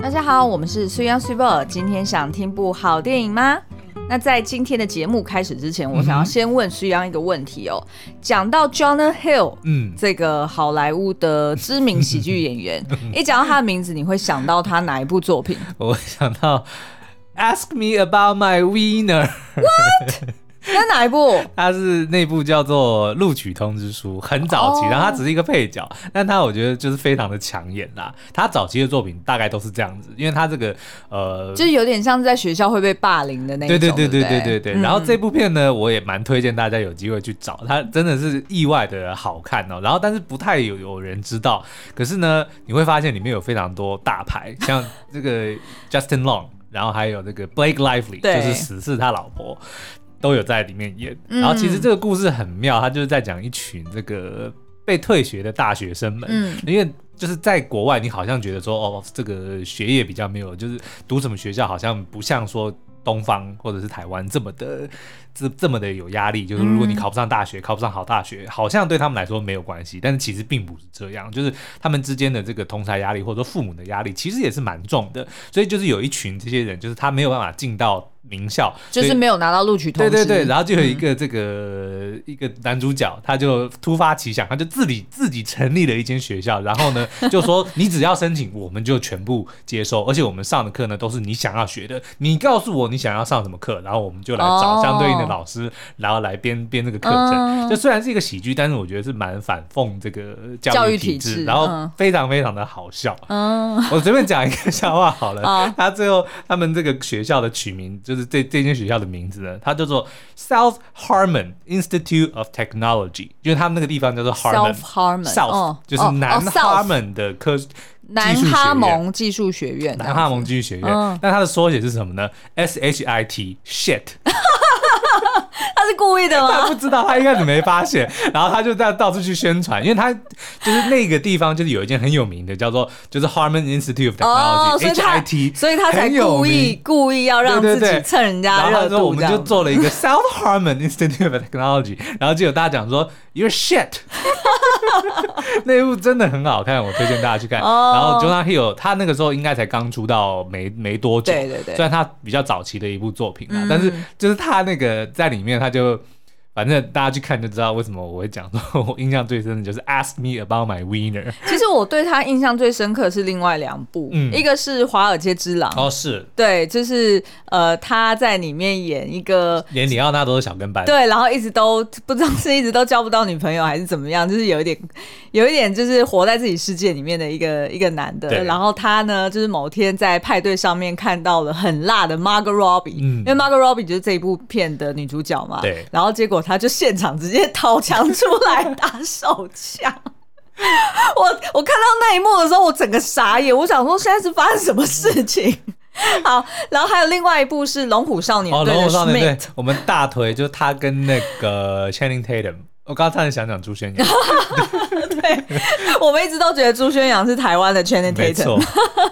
大家好，我们是 Suyan Suiber。今天想听部好电影吗？那在今天的节目开始之前，我想要先问 Suyan 一个问题哦。讲到 Jonah Hill，嗯，这个好莱坞的知名喜剧演员，一讲到他的名字，你会想到他哪一部作品？我会想到 Ask Me About My Wiener。What？那哪一部？他是那部叫做《录取通知书》，很早期，然后他只是一个配角，但他我觉得就是非常的抢眼啦。他早期的作品大概都是这样子，因为他这个呃，就是有点像是在学校会被霸凌的那种。对对对对对对对。然后这部片呢，我也蛮推荐大家有机会去找，他真的是意外的好看哦。然后但是不太有有人知道，可是呢，你会发现里面有非常多大牌，像这个 Justin Long，然后还有这个 Blake Lively，就是死侍他老婆。都有在里面演，然后其实这个故事很妙，他就是在讲一群这个被退学的大学生们，嗯，因为就是在国外，你好像觉得说，哦，这个学业比较没有，就是读什么学校好像不像说东方或者是台湾这么的。这这么的有压力，就是如果你考不上大学，嗯、考不上好大学，好像对他们来说没有关系，但是其实并不是这样，就是他们之间的这个同侪压力或者说父母的压力，其实也是蛮重的。所以就是有一群这些人，就是他没有办法进到名校，就是没有拿到录取通知。对对对，然后就有一个这个、嗯、一个男主角，他就突发奇想，他就自己自己成立了一间学校，然后呢 就说你只要申请，我们就全部接收，而且我们上的课呢都是你想要学的，你告诉我你想要上什么课，然后我们就来找相对应的。老师，然后来编编这个课程，就虽然是一个喜剧，但是我觉得是蛮反讽这个教育体制，然后非常非常的好笑。嗯，我随便讲一个笑话好了。他最后他们这个学校的取名，就是这这间学校的名字呢，它叫做 South Harmon Institute of Technology，因为他们那个地方叫做 Harmon，South 就是南哈蒙的科南哈蒙技术学院，南哈蒙技术学院。那它的缩写是什么呢？S H I T Shit。他是故意的吗？他不知道，他一开始没发现，然后他就在到处去宣传，因为他就是那个地方就是有一件很有名的叫做就是 Harmon Institute of Technology，HIT，所以他才故意故意要让自己蹭人家热度。然后他说我们就做了一个 South Harmon Institute of Technology，然后就有大家讲说 You're shit，那一部真的很好看，我推荐大家去看。然后 Jonah Hill 他那个时候应该才刚出道没没多久，对对对，虽然他比较早期的一部作品嘛，但是就是他那个在里面他就。反正大家去看就知道为什么我会讲说，我印象最深的就是 Ask Me About My Winner。其实我对他印象最深刻是另外两部，嗯、一个是《华尔街之狼》哦，是。对，就是呃他在里面演一个连李奥纳多的小跟班，对，然后一直都不知道是一直都交不到女朋友还是怎么样，就是有一点有一点就是活在自己世界里面的一个一个男的。然后他呢，就是某天在派对上面看到了很辣的 Margot Robbie，嗯，因为 Margot Robbie 就是这一部片的女主角嘛，对，然后结果。他就现场直接掏枪出来打手枪，我我看到那一幕的时候，我整个傻眼，我想说现在是发生什么事情？好，然后还有另外一部是《龙虎少年队》的 Schmidt，我们大腿就是他跟那个 Channing Tatum。我刚刚差点想讲朱轩阳，对，我们一直都觉得朱轩阳是台湾的 Channing Tatum。没错。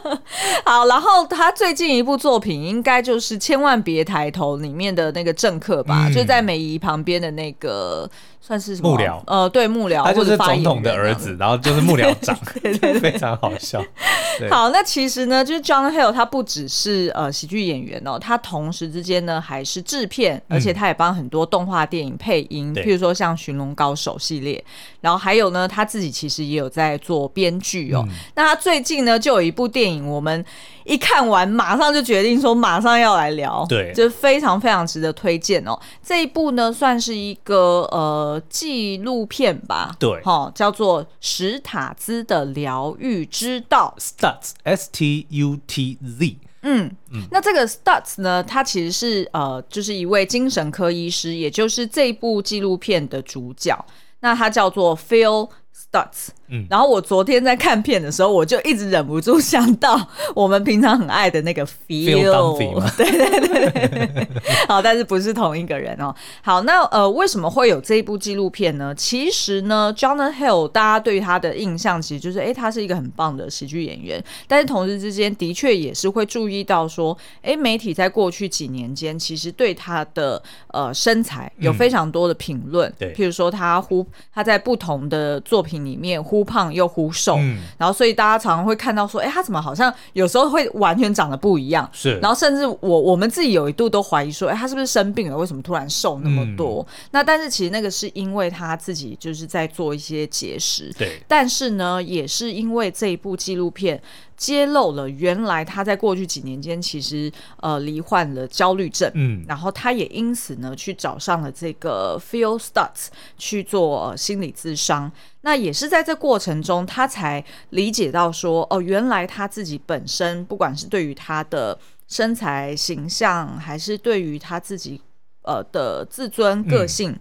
好，然后他最近一部作品应该就是《千万别抬头》里面的那个政客吧，嗯、就在美姨旁边的那个。算是什么幕僚，呃，对，幕僚，他就是总统的儿子，然后就是幕僚长，对对对，非常好笑。好，那其实呢，就是 Jonah Hill 他不只是呃喜剧演员哦，他同时之间呢还是制片，而且他也帮很多动画电影配音，譬如说像《寻龙高手》系列，然后还有呢，他自己其实也有在做编剧哦。那他最近呢，就有一部电影，我们一看完马上就决定说马上要来聊，对，就非常非常值得推荐哦。这一部呢，算是一个呃。纪录片吧，对，哈，叫做《史塔兹的疗愈之道》，Stutz，S T U T Z，嗯嗯，那这个 Stutz 呢，他其实是呃，就是一位精神科医师，也就是这部纪录片的主角，那他叫做 Phil Stutz。嗯，然后我昨天在看片的时候，我就一直忍不住想到我们平常很爱的那个 feel，对对对对，好，但是不是同一个人哦。好，那呃，为什么会有这一部纪录片呢？其实呢，Jonah Hill 大家对于他的印象其实就是，哎，他是一个很棒的喜剧演员。但是同时之间，的确也是会注意到说，哎，媒体在过去几年间，其实对他的呃身材有非常多的评论，对，譬如说他呼他在不同的作品里面呼。忽胖又忽瘦，嗯、然后所以大家常常会看到说，哎，他怎么好像有时候会完全长得不一样？是，然后甚至我我们自己有一度都怀疑说，哎，他是不是生病了？为什么突然瘦那么多？嗯、那但是其实那个是因为他自己就是在做一些节食，对，但是呢，也是因为这一部纪录片。揭露了原来他在过去几年间其实呃罹患了焦虑症，嗯，然后他也因此呢去找上了这个 Phil Stutz 去做、呃、心理咨商。那也是在这过程中，他才理解到说，哦，原来他自己本身不管是对于他的身材形象，还是对于他自己呃的自尊个性，嗯、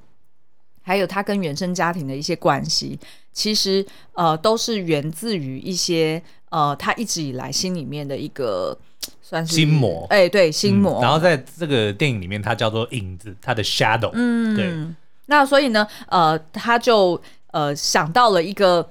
还有他跟原生家庭的一些关系，其实呃都是源自于一些。呃，他一直以来心里面的一个算是心魔，哎、欸，对，心魔、嗯。然后在这个电影里面，它叫做影子，它的 shadow。嗯，对。那所以呢，呃，他就呃想到了一个。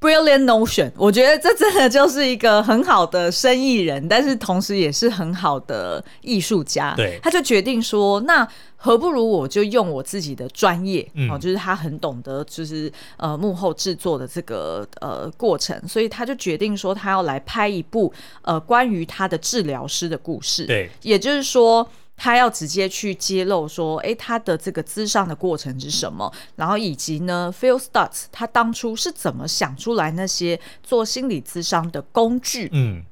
Brilliant notion，我觉得这真的就是一个很好的生意人，但是同时也是很好的艺术家。对，他就决定说，那何不如我就用我自己的专业，哦、嗯，就是他很懂得，就是呃幕后制作的这个呃过程，所以他就决定说，他要来拍一部呃关于他的治疗师的故事。对，也就是说。他要直接去揭露说，哎，他的这个咨商的过程是什么？然后以及呢，Phil Stutz 他当初是怎么想出来那些做心理咨商的工具？嗯。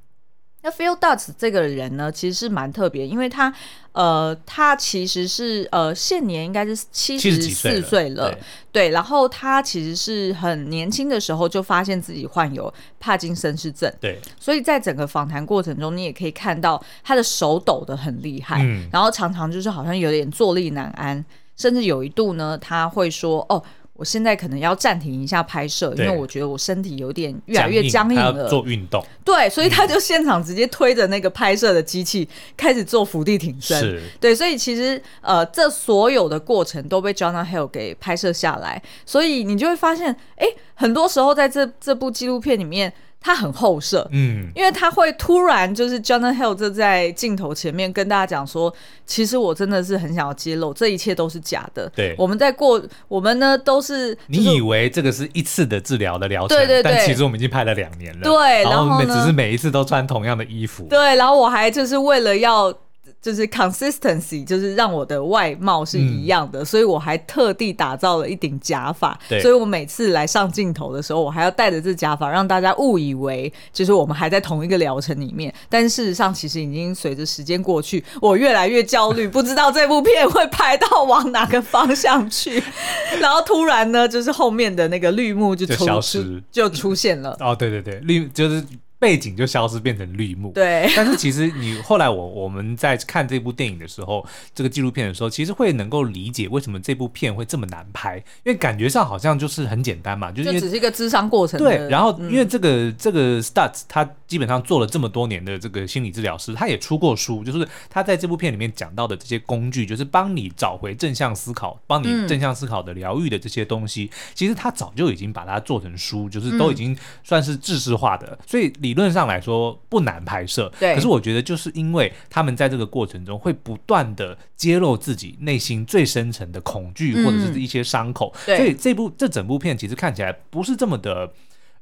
那 Phil Stutz 这个人呢，其实是蛮特别，因为他，呃，他其实是呃，现年应该是七十四岁了，对，对。然后他其实是很年轻的时候就发现自己患有帕金森氏症，对。所以在整个访谈过程中，你也可以看到他的手抖得很厉害，嗯，然后常常就是好像有点坐立难安，甚至有一度呢，他会说：“哦。”我现在可能要暂停一下拍摄，因为我觉得我身体有点越来越僵硬了。硬做运动，对，所以他就现场直接推着那个拍摄的机器开始做伏地挺身。是，对，所以其实呃，这所有的过程都被 Jonah Hill 给拍摄下来，所以你就会发现，哎，很多时候在这这部纪录片里面。他很后设，嗯，因为他会突然就是 Jonah Hill 就在镜头前面跟大家讲说，其实我真的是很想要揭露，这一切都是假的。对，我们在过，我们呢都是、就是、你以为这个是一次的治疗的疗程，对对对，但其实我们已经拍了两年了。对，然后只是每一次都穿同样的衣服。对，然后我还就是为了要。就是 consistency，就是让我的外貌是一样的，嗯、所以我还特地打造了一顶假发。所以我每次来上镜头的时候，我还要戴着这假发，让大家误以为就是我们还在同一个疗程里面。但事实上，其实已经随着时间过去，我越来越焦虑，不知道这部片会拍到往哪个方向去。然后突然呢，就是后面的那个绿幕就，就消失，就出现了。哦，对对对，绿就是。背景就消失，变成绿幕。对，但是其实你后来我我们在看这部电影的时候，这个纪录片的时候，其实会能够理解为什么这部片会这么难拍，因为感觉上好像就是很简单嘛，就是只是一个智商过程。对，然后因为这个、嗯、这个 Stutz 他基本上做了这么多年的这个心理治疗师，他也出过书，就是他在这部片里面讲到的这些工具，就是帮你找回正向思考，帮你正向思考的疗愈的这些东西，嗯、其实他早就已经把它做成书，就是都已经算是制式化的，嗯、所以。理论上来说不难拍摄，对。可是我觉得就是因为他们在这个过程中会不断的揭露自己内心最深层的恐惧或者是一些伤口，嗯、所以这部这整部片其实看起来不是这么的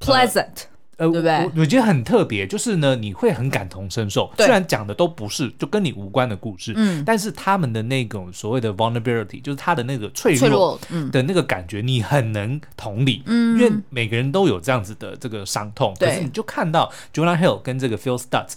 pleasant。呃，对不对？我我觉得很特别，就是呢，你会很感同身受。虽然讲的都不是就跟你无关的故事，嗯，但是他们的那种所谓的 vulnerability，就是他的那个脆弱的那个感觉，你很能同理，嗯，因为每个人都有这样子的这个伤痛。可是你就看到 Jonah Hill 跟这个 Phil Stutz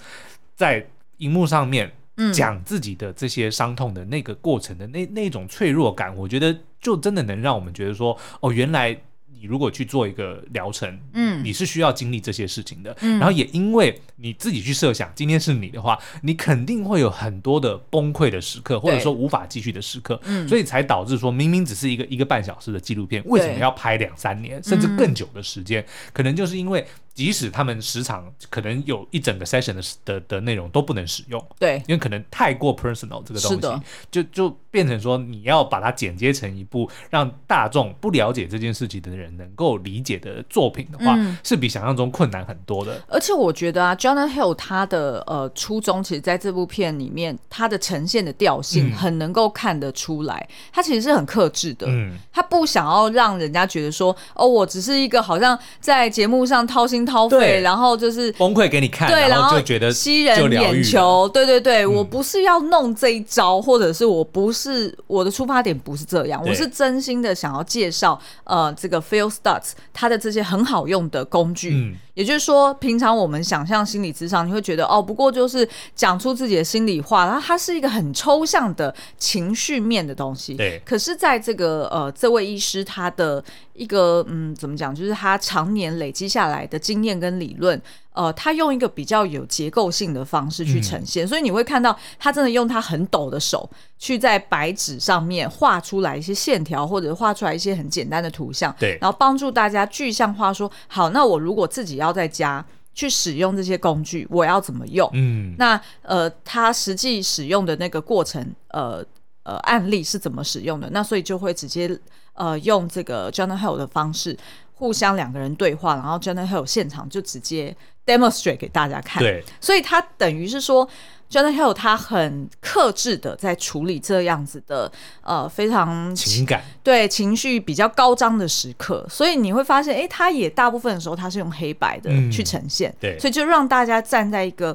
在荧幕上面讲自己的这些伤痛的那个过程的那那种脆弱感，我觉得就真的能让我们觉得说，哦，原来。你如果去做一个疗程，嗯，你是需要经历这些事情的，嗯，然后也因为你自己去设想，今天是你的话，你肯定会有很多的崩溃的时刻，或者说无法继续的时刻，嗯，所以才导致说，明明只是一个一个半小时的纪录片，为什么要拍两三年甚至更久的时间？可能就是因为即使他们时常可能有一整个 session 的的的内容都不能使用，对，因为可能太过 personal 这个东西，的。就就变成说你要把它剪接成一部让大众不了解这件事情的人能够理解的作品的话，嗯、是比想象中困难很多的。而且我觉得啊，Jonah Hill 他的呃初衷，其实在这部片里面，他的呈现的调性很能够看得出来，嗯、他其实是很克制的，嗯，他不想要让人家觉得说，哦，我只是一个好像在节目上掏心掏肺，对然后就是崩溃给你看，对，然后就觉得吸人眼球，对对对，嗯、我不是要弄这一招，或者是我不是我的出发点不是这样，我是真心的想要介绍呃这个 Feel Starts 它的这些很好用的工具。嗯也就是说，平常我们想象心理智商，你会觉得哦，不过就是讲出自己的心里话，然后它是一个很抽象的情绪面的东西。对。可是，在这个呃，这位医师他的一个嗯，怎么讲，就是他常年累积下来的经验跟理论。呃，他用一个比较有结构性的方式去呈现，嗯、所以你会看到他真的用他很抖的手去在白纸上面画出来一些线条，或者画出来一些很简单的图像，对，然后帮助大家具象化说，好，那我如果自己要在家去使用这些工具，我要怎么用？嗯，那呃，他实际使用的那个过程，呃呃，案例是怎么使用的？那所以就会直接呃用这个 Jonah Hill 的方式。互相两个人对话，然后 Jonah Hill 现场就直接 demonstrate 给大家看。对，所以他等于是说，Jonah Hill 他很克制的在处理这样子的呃非常情感。对情绪比较高涨的时刻，所以你会发现，哎，他也大部分的时候他是用黑白的去呈现，对，所以就让大家站在一个。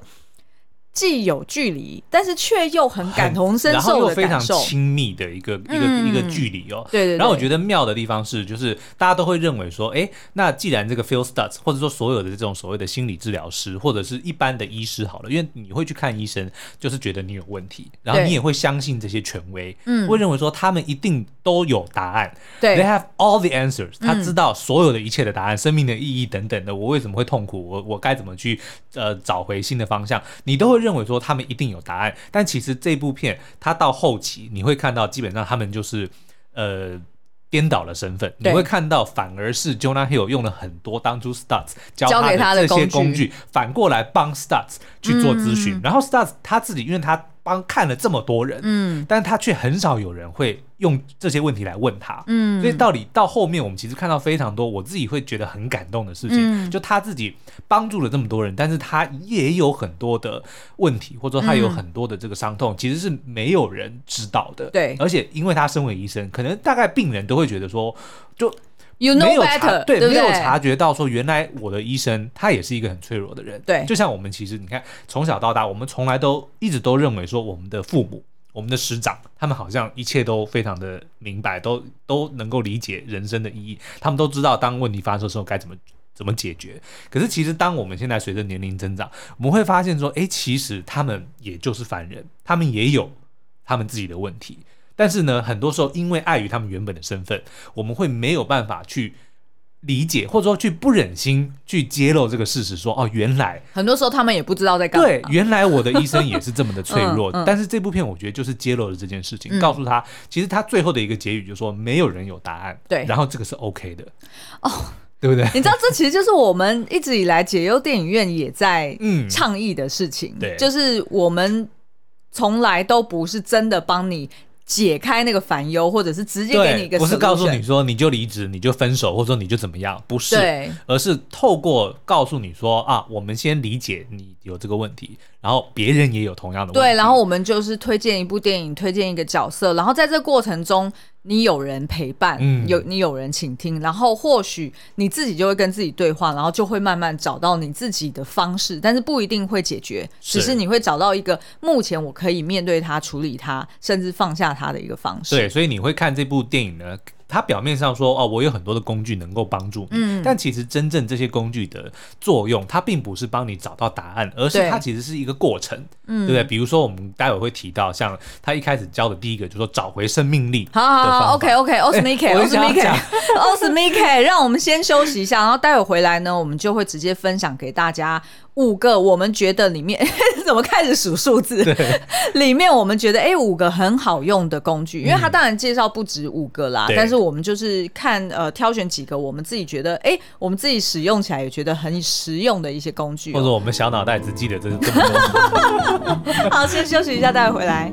既有距离，但是却又很感同身受的感受，然后又非常亲密的一个、嗯、一个一个距离哦。对对对。然后我觉得妙的地方是，就是大家都会认为说，哎，那既然这个 Phil Stutz 或者说所有的这种所谓的心理治疗师或者是一般的医师好了，因为你会去看医生，就是觉得你有问题，然后你也会相信这些权威，嗯，会认为说他们一定都有答案，对，They have all the answers，他知道所有的一切的答案，嗯、生命的意义等等的，我为什么会痛苦，我我该怎么去呃找回新的方向，你都会认为说他们一定。有答案，但其实这部片它到后期你会看到，基本上他们就是呃颠倒了身份。你会看到，反而是 Jonah Hill 用了很多当初 Stutz 教他的这些工具，反过来帮 Stutz 去做咨询。嗯、然后 Stutz 他自己，因为他。帮看了这么多人，嗯，但是他却很少有人会用这些问题来问他，嗯，所以到底到后面，我们其实看到非常多，我自己会觉得很感动的事情，嗯，就他自己帮助了这么多人，但是他也有很多的问题，或者说他有很多的这个伤痛，其实是没有人知道的，对，而且因为他身为医生，可能大概病人都会觉得说，就。You know 没有 better, 察对没有察觉到说，原来我的医生他也是一个很脆弱的人。对，就像我们其实你看，从小到大，我们从来都一直都认为说，我们的父母、我们的师长，他们好像一切都非常的明白，都都能够理解人生的意义，他们都知道当问题发生的时候该怎么怎么解决。可是其实当我们现在随着年龄增长，我们会发现说，哎，其实他们也就是凡人，他们也有他们自己的问题。但是呢，很多时候因为碍于他们原本的身份，我们会没有办法去理解，或者说去不忍心去揭露这个事实说，说哦，原来很多时候他们也不知道在干嘛。对，原来我的医生也是这么的脆弱。嗯嗯、但是这部片我觉得就是揭露了这件事情，嗯、告诉他，其实他最后的一个结语就是说，没有人有答案。对，然后这个是 OK 的。哦，对不对？你知道，这其实就是我们一直以来解忧电影院也在倡议的事情。嗯、对，就是我们从来都不是真的帮你。解开那个烦忧，或者是直接给你一个，不是告诉你说你就离职，你就分手，或者说你就怎么样，不是，而是透过告诉你说啊，我们先理解你有这个问题。然后别人也有同样的问题。对，然后我们就是推荐一部电影，推荐一个角色，然后在这过程中，你有人陪伴，嗯、有你有人倾听，然后或许你自己就会跟自己对话，然后就会慢慢找到你自己的方式，但是不一定会解决，只是你会找到一个目前我可以面对它、处理它，甚至放下它的一个方式。对，所以你会看这部电影呢？他表面上说哦，我有很多的工具能够帮助你，嗯，但其实真正这些工具的作用，它并不是帮你找到答案，而是它其实是一个过程，嗯，对不对？比如说我们待会会提到，像他一开始教的第一个，就是说找回生命力。好好好，OK OK，Osmike，Osmike，Osmike，让我们先休息一下，然后待会回来呢，我们就会直接分享给大家五个我们觉得里面 怎么开始数数字？对，里面我们觉得哎，五个很好用的工具，因为他当然介绍不止五个啦，嗯、但是我们就是看呃挑选几个我们自己觉得哎，我们自己使用起来也觉得很实用的一些工具，或者我们小脑袋只记得这是这么多。好，先休息一下，待会回来。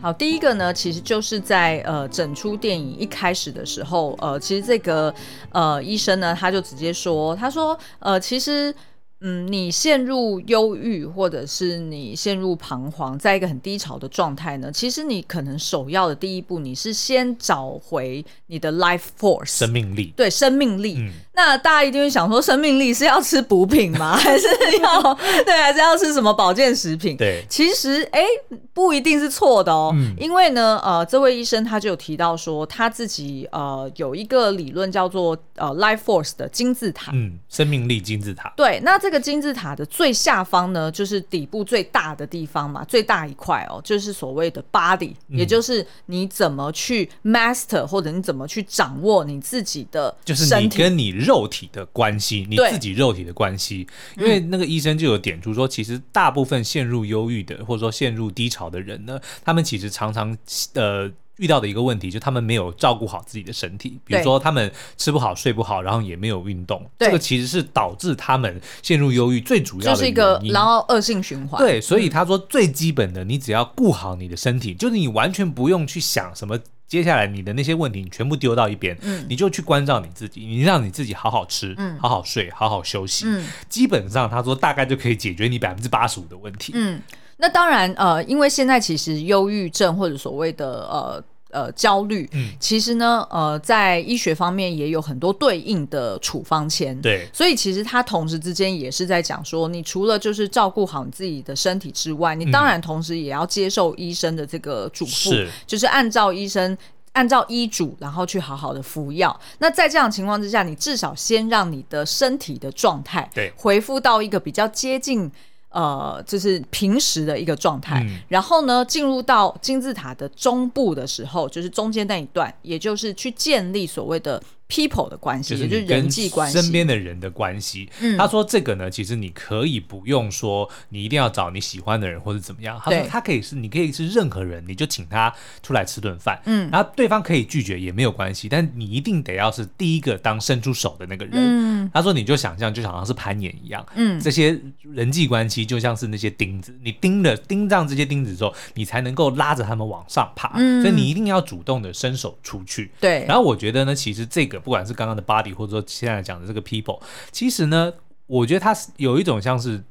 好，第一个呢，其实就是在呃整出电影一开始的时候，呃，其实这个呃医生呢，他就直接说，他说，呃，其实。嗯，你陷入忧郁，或者是你陷入彷徨，在一个很低潮的状态呢？其实你可能首要的第一步，你是先找回你的 life force 生命力，对生命力。嗯、那大家一定会想说，生命力是要吃补品吗？还是要对，还是要吃什么保健食品？对，其实哎，不一定是错的哦。嗯、因为呢，呃，这位医生他就有提到说，他自己呃有一个理论叫做呃 life force 的金字塔，嗯，生命力金字塔。对，那这。这个金字塔的最下方呢，就是底部最大的地方嘛，最大一块哦，就是所谓的 body，嗯，也就是你怎么去 master 或者你怎么去掌握你自己的身体，就是你跟你肉体的关系，你自己肉体的关系。因为那个医生就有点出说，其实大部分陷入忧郁的或者说陷入低潮的人呢，他们其实常常呃。遇到的一个问题，就是他们没有照顾好自己的身体，比如说他们吃不好、睡不好，然后也没有运动，这个其实是导致他们陷入忧郁最主要的。就是一个然后恶性循环。对，所以他说最基本的，你只要顾好你的身体，嗯、就是你完全不用去想什么接下来你的那些问题，你全部丢到一边，嗯，你就去关照你自己，你让你自己好好吃，嗯，好好睡，好好休息，嗯，基本上他说大概就可以解决你百分之八十五的问题，嗯。那当然，呃，因为现在其实忧郁症或者所谓的呃呃焦虑，嗯，其实呢，呃，在医学方面也有很多对应的处方签，对，所以其实它同时之间也是在讲说，你除了就是照顾好你自己的身体之外，你当然同时也要接受医生的这个嘱咐，是，就是按照医生按照医嘱，然后去好好的服药。那在这样的情况之下，你至少先让你的身体的状态对。恢复到一个比较接近。呃，就是平时的一个状态，嗯、然后呢，进入到金字塔的中部的时候，就是中间那一段，也就是去建立所谓的。People 的关系，也就是人际关系，身边的人的关系。嗯，他说这个呢，其实你可以不用说，你一定要找你喜欢的人或者怎么样。他说他可以是，你可以是任何人，你就请他出来吃顿饭。嗯，然后对方可以拒绝也没有关系，但你一定得要是第一个当伸出手的那个人。嗯，他说你就想象，就好像是攀岩一样。嗯，这些人际关系就像是那些钉子，你钉了钉上这些钉子之后，你才能够拉着他们往上爬。嗯，所以你一定要主动的伸手出去。对，然后我觉得呢，其实这个。不管是刚刚的 body，或者说现在讲的这个 people，其实呢，我觉得它是有一种像是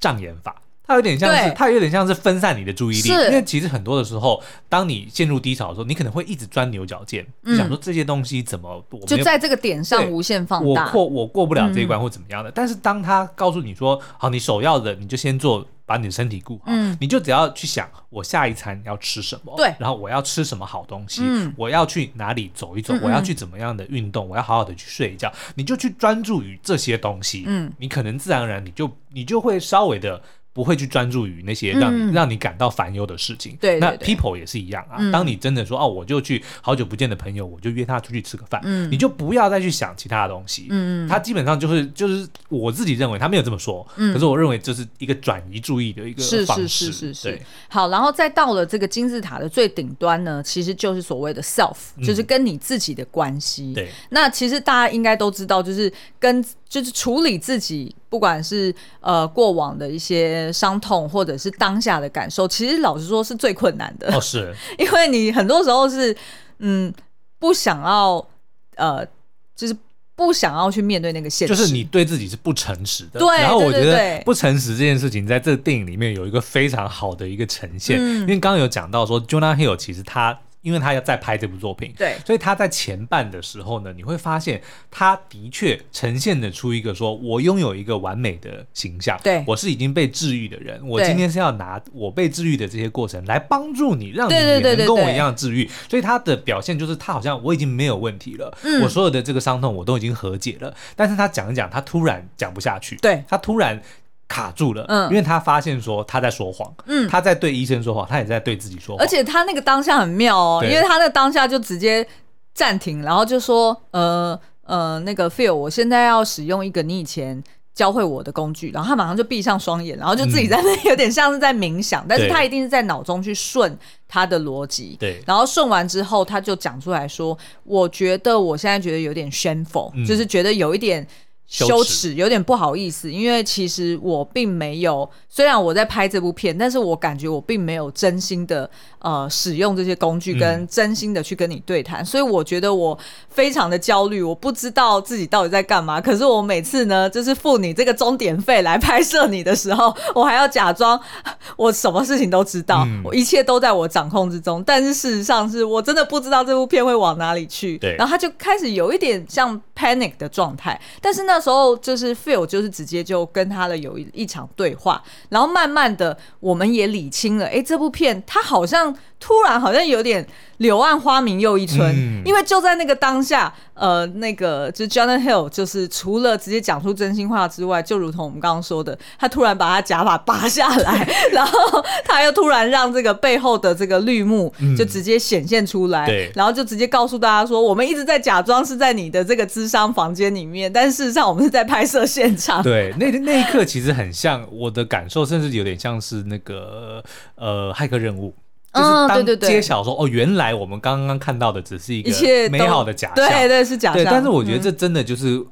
障眼法，它有点像是，它有点像是分散你的注意力。因为其实很多的时候，当你陷入低潮的时候，你可能会一直钻牛角尖，嗯、想说这些东西怎么我就在这个点上无限放大，我过我过不了这一关或怎么样的。嗯、但是当他告诉你说，好，你首要的你就先做。把你的身体顾好，嗯，你就只要去想我下一餐要吃什么，对，然后我要吃什么好东西，嗯，我要去哪里走一走，我要去怎么样的运动，我要好好的去睡一觉，你就去专注于这些东西，嗯，你可能自然而然你就你就会稍微的。不会去专注于那些让你、嗯、让你感到烦忧的事情。对，对，对，那 people 也是一样啊。嗯、当你真的说哦，我就去好久不见的朋友，我就约他出去吃个饭，嗯，你就不要再去想其他的东西。嗯，他基本上就是就是我自己认为他没有这么说，嗯，可是我认为这是一个转移注意的一个方式。是是是是是。对好，然后再到了这个金字塔的最顶端呢，其实就是所谓的 self，就是跟你自己的关系。嗯、对，那其实大家应该都知道，就是跟。就是处理自己，不管是呃过往的一些伤痛，或者是当下的感受，其实老实说是最困难的。哦，是，因为你很多时候是嗯不想要呃，就是不想要去面对那个现实，就是你对自己是不诚实的。对，然后我觉得不诚实这件事情，在这个电影里面有一个非常好的一个呈现，嗯、因为刚刚有讲到说，Jonah Hill 其实他。因为他要再拍这部作品，对，所以他在前半的时候呢，你会发现他的确呈现得出一个说，我拥有一个完美的形象，对，我是已经被治愈的人，我今天是要拿我被治愈的这些过程来帮助你，让你也能跟我一样治愈。所以他的表现就是他好像我已经没有问题了，嗯，我所有的这个伤痛我都已经和解了，但是他讲一讲，他突然讲不下去，对，他突然。卡住了，嗯，因为他发现说他在说谎，嗯，他在对医生说谎，他也在对自己说谎，而且他那个当下很妙哦，因为他那个当下就直接暂停，然后就说，呃。呃，那个 Phil，我现在要使用一个你以前教会我的工具，然后他马上就闭上双眼，然后就自己在那里有点像是在冥想，嗯、但是他一定是在脑中去顺他的逻辑，对，然后顺完之后，他就讲出来说，我觉得我现在觉得有点 shameful，、嗯、就是觉得有一点。羞耻，有点不好意思，因为其实我并没有，虽然我在拍这部片，但是我感觉我并没有真心的呃使用这些工具，跟真心的去跟你对谈，嗯、所以我觉得我非常的焦虑，我不知道自己到底在干嘛。可是我每次呢，就是付你这个钟点费来拍摄你的时候，我还要假装我什么事情都知道，嗯、我一切都在我掌控之中。但是事实上是我真的不知道这部片会往哪里去。对，然后他就开始有一点像 panic 的状态，但是那时候就是 Phil 就是直接就跟他的有一一场对话，然后慢慢的我们也理清了，哎，这部片它好像突然好像有点柳暗花明又一村，嗯、因为就在那个当下，呃，那个就是 Jonah Hill 就是除了直接讲出真心话之外，就如同我们刚刚说的，他突然把他假发拔下来，然后他又突然让这个背后的这个绿幕就直接显现出来，嗯、然后就直接告诉大家说，我们一直在假装是在你的这个智商房间里面，但事实上我们是在拍摄现场。对，那那一刻其实很像我的感受，甚至有点像是那个呃骇客任务。就是当揭晓说哦，原来我们刚刚看到的只是一个美好的假象，对对是假象。对但是我觉得这真的就是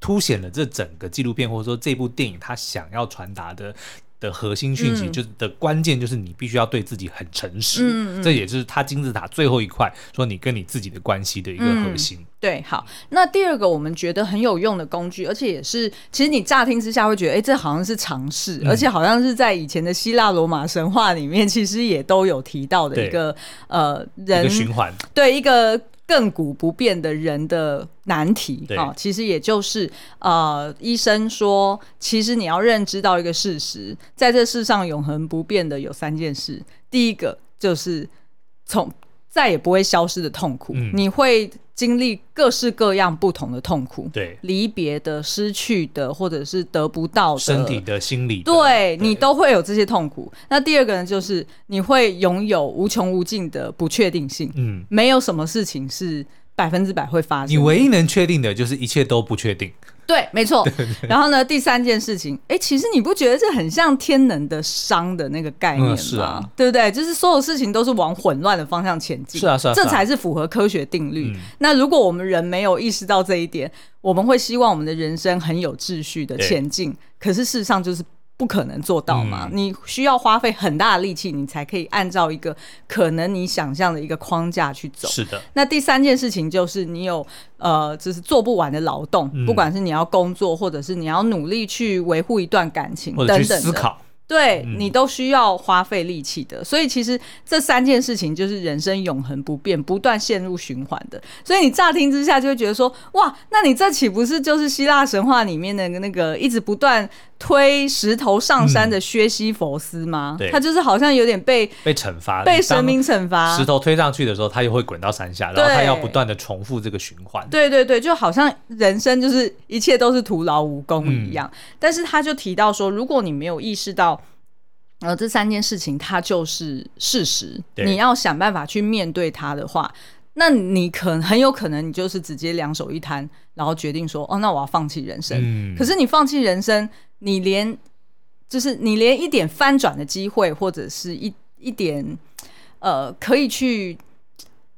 凸显了这整个纪录片或者说这部电影它想要传达的。的核心讯息，就是的关键，就是你必须要对自己很诚实。嗯，这也是他金字塔最后一块，说你跟你自己的关系的一个核心。嗯、对，好，那第二个我们觉得很有用的工具，而且也是，其实你乍听之下会觉得，哎，这好像是常识，嗯、而且好像是在以前的希腊罗马神话里面，其实也都有提到的一个呃人循环，对一个。亘古不变的人的难题啊，其实也就是呃，医生说，其实你要认知到一个事实，在这世上永恒不变的有三件事，第一个就是从再也不会消失的痛苦，嗯、你会。经历各式各样不同的痛苦，对，离别的、失去的，或者是得不到的，身体的、心理的，对，对你都会有这些痛苦。那第二个呢，就是你会拥有无穷无尽的不确定性，嗯，没有什么事情是百分之百会发生。你唯一能确定的就是一切都不确定。对，没错。然后呢，第三件事情，哎，其实你不觉得这很像天能的商的那个概念吗？嗯、是啊，对不对？就是所有事情都是往混乱的方向前进。是啊，是啊，这才是符合科学定律。嗯、那如果我们人没有意识到这一点，我们会希望我们的人生很有秩序的前进，可是事实上就是。不可能做到嘛？嗯、你需要花费很大的力气，你才可以按照一个可能你想象的一个框架去走。是的。那第三件事情就是你有呃，就是做不完的劳动，嗯、不管是你要工作，或者是你要努力去维护一段感情等等的。思考。对、嗯、你都需要花费力气的，所以其实这三件事情就是人生永恒不变、不断陷入循环的。所以你乍听之下就会觉得说，哇，那你这岂不是就是希腊神话里面的那个一直不断推石头上山的薛西佛斯吗？他就是好像有点被被惩罚，被神明惩罚。石头推上去的时候，他又会滚到山下，然后他要不断的重复这个循环。对对对，就好像人生就是一切都是徒劳无功一样。嗯、但是他就提到说，如果你没有意识到。呃，这三件事情它就是事实，你要想办法去面对它的话，那你可能很有可能你就是直接两手一摊，然后决定说，哦，那我要放弃人生。嗯、可是你放弃人生，你连就是你连一点翻转的机会，或者是一一点呃可以去。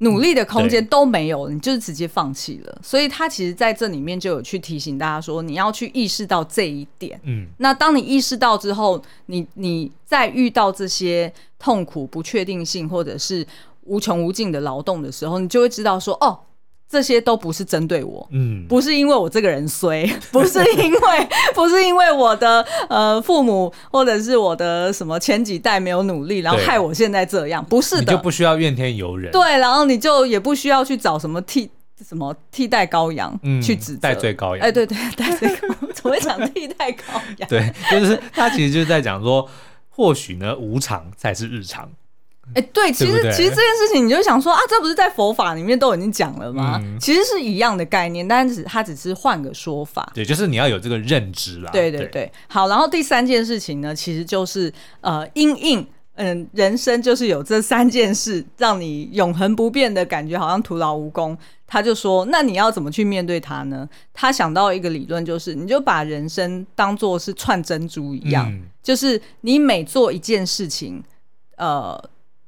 努力的空间都没有，你就是直接放弃了。所以他其实在这里面就有去提醒大家说，你要去意识到这一点。嗯，那当你意识到之后，你你在遇到这些痛苦、不确定性或者是无穷无尽的劳动的时候，你就会知道说，哦。这些都不是针对我，嗯，不是因为我这个人衰，不是因为 不是因为我的呃父母或者是我的什么前几代没有努力，然后害我现在这样，不是的，你就不需要怨天尤人，对，然后你就也不需要去找什么替什么替代羔羊去指责，代罪羔羊，哎，对对，代罪羔羊，怎么会讲替代羔羊？对，就是他其实就是在讲说，或许呢，无常才是日常。哎，欸、对，其实其实这件事情，你就想说啊，这不是在佛法里面都已经讲了吗？嗯、其实是一样的概念，但是它只是换个说法。对，就是你要有这个认知啦。对对对，对好。然后第三件事情呢，其实就是呃，因应嗯，人生就是有这三件事让你永恒不变的感觉，好像徒劳无功。他就说：“那你要怎么去面对它呢？”他想到一个理论，就是你就把人生当做是串珍珠一样，嗯、就是你每做一件事情，呃，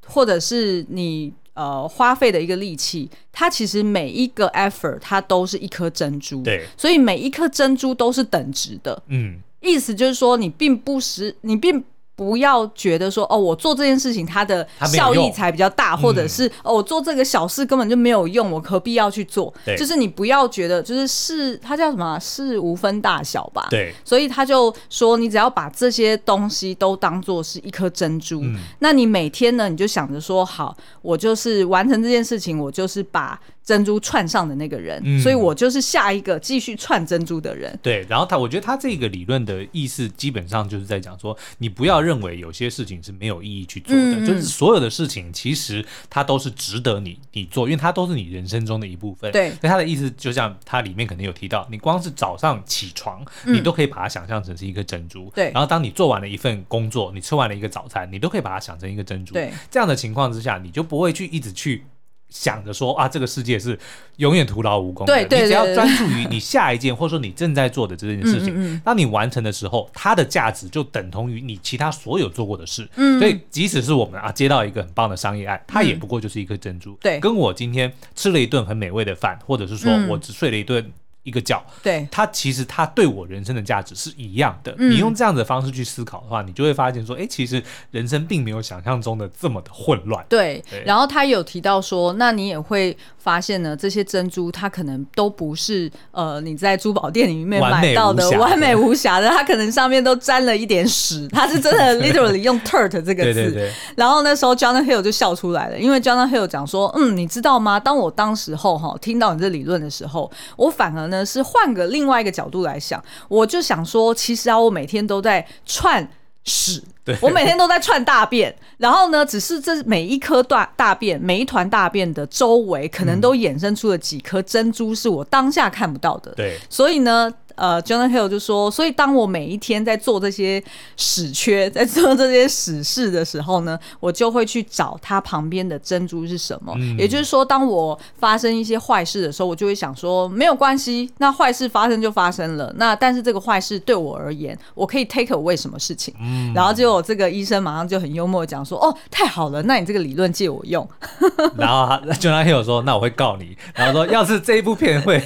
或者是你呃花费的一个力气，它其实每一个 effort 它都是一颗珍珠，对，所以每一颗珍珠都是等值的。嗯，意思就是说，你并不是你并。不要觉得说哦，我做这件事情它的效益才比较大，或者是、嗯、哦，我做这个小事根本就没有用，我何必要去做？就是你不要觉得就是事，它叫什么事无分大小吧？对，所以他就说，你只要把这些东西都当做是一颗珍珠，嗯、那你每天呢，你就想着说，好，我就是完成这件事情，我就是把。珍珠串上的那个人，嗯、所以我就是下一个继续串珍珠的人。对，然后他，我觉得他这个理论的意思基本上就是在讲说，你不要认为有些事情是没有意义去做的，嗯、就是所有的事情其实它都是值得你你做，因为它都是你人生中的一部分。对，所以他的意思就像他里面可能有提到，你光是早上起床，你都可以把它想象成是一颗珍珠。对、嗯，然后当你做完了一份工作，你吃完了一个早餐，你都可以把它想成一个珍珠。对，这样的情况之下，你就不会去一直去。想着说啊，这个世界是永远徒劳无功的。对，你只要专注于 你下一件，或者说你正在做的这件事情，嗯嗯嗯，当你完成的时候，它的价值就等同于你其他所有做过的事。嗯，所以即使是我们啊接到一个很棒的商业案，它也不过就是一颗珍珠。对，跟我今天吃了一顿很美味的饭，或者是说我只睡了一顿。一个角，对，他其实他对我人生的价值是一样的。嗯、你用这样的方式去思考的话，你就会发现说，哎，其实人生并没有想象中的这么的混乱。对，对，然后他有提到说，那你也会发现呢，这些珍珠它可能都不是呃你在珠宝店里面买到的完美无瑕的，它可能上面都沾了一点屎。它是真的 literally 用 turt 这个字。对对对。然后那时候 Jonah Hill 就笑出来了，因为 Jonah Hill 讲说，嗯，你知道吗？当我当时候哈听到你这理论的时候，我反而呢。是换个另外一个角度来想，我就想说，其实啊，我每天都在串屎，对我每天都在串大便，然后呢，只是这每一颗大大便，每一团大便的周围，可能都衍生出了几颗珍珠，是我当下看不到的。对，所以呢。呃，Jonah Hill 就说，所以当我每一天在做这些屎缺，在做这些屎事的时候呢，我就会去找它旁边的珍珠是什么。嗯、也就是说，当我发生一些坏事的时候，我就会想说，没有关系，那坏事发生就发生了。那但是这个坏事对我而言，我可以 take away 什么事情？嗯、然后结果这个医生马上就很幽默讲说，哦，太好了，那你这个理论借我用。然后 Jonah Hill 说，那我会告你。然后说，要是这一部片会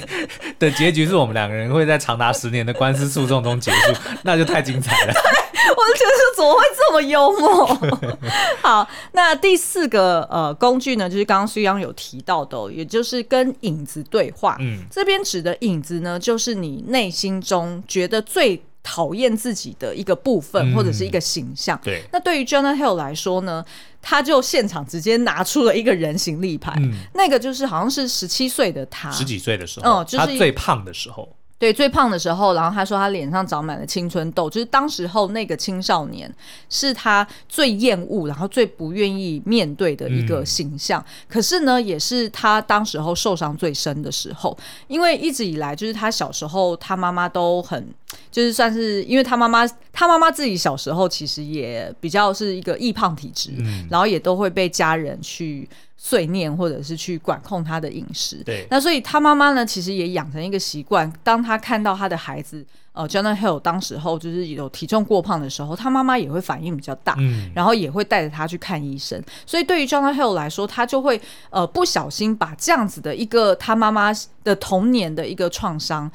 的结局是我们两个人会在长达十年的官司诉讼中结束，那就太精彩了。我就觉得怎么会这么幽默？好，那第四个呃工具呢，就是刚刚苏央有提到的，也就是跟影子对话。嗯，这边指的影子呢，就是你内心中觉得最讨厌自己的一个部分，或者是一个形象。嗯、对。那对于 Jonah Hill 来说呢，他就现场直接拿出了一个人形立牌，嗯、那个就是好像是十七岁的他，十几岁的时候，嗯，就是他最胖的时候。对，最胖的时候，然后他说他脸上长满了青春痘，就是当时候那个青少年是他最厌恶，然后最不愿意面对的一个形象。嗯、可是呢，也是他当时候受伤最深的时候，因为一直以来就是他小时候他妈妈都很，就是算是因为他妈妈他妈妈自己小时候其实也比较是一个易胖体质，嗯、然后也都会被家人去。碎念，或者是去管控他的饮食。对，那所以他妈妈呢，其实也养成一个习惯，当他看到他的孩子，呃，Jonah Hill 当时候就是有体重过胖的时候，他妈妈也会反应比较大，嗯，然后也会带着他去看医生。所以对于 Jonah Hill 来说，他就会呃不小心把这样子的一个他妈妈的童年的一个创伤。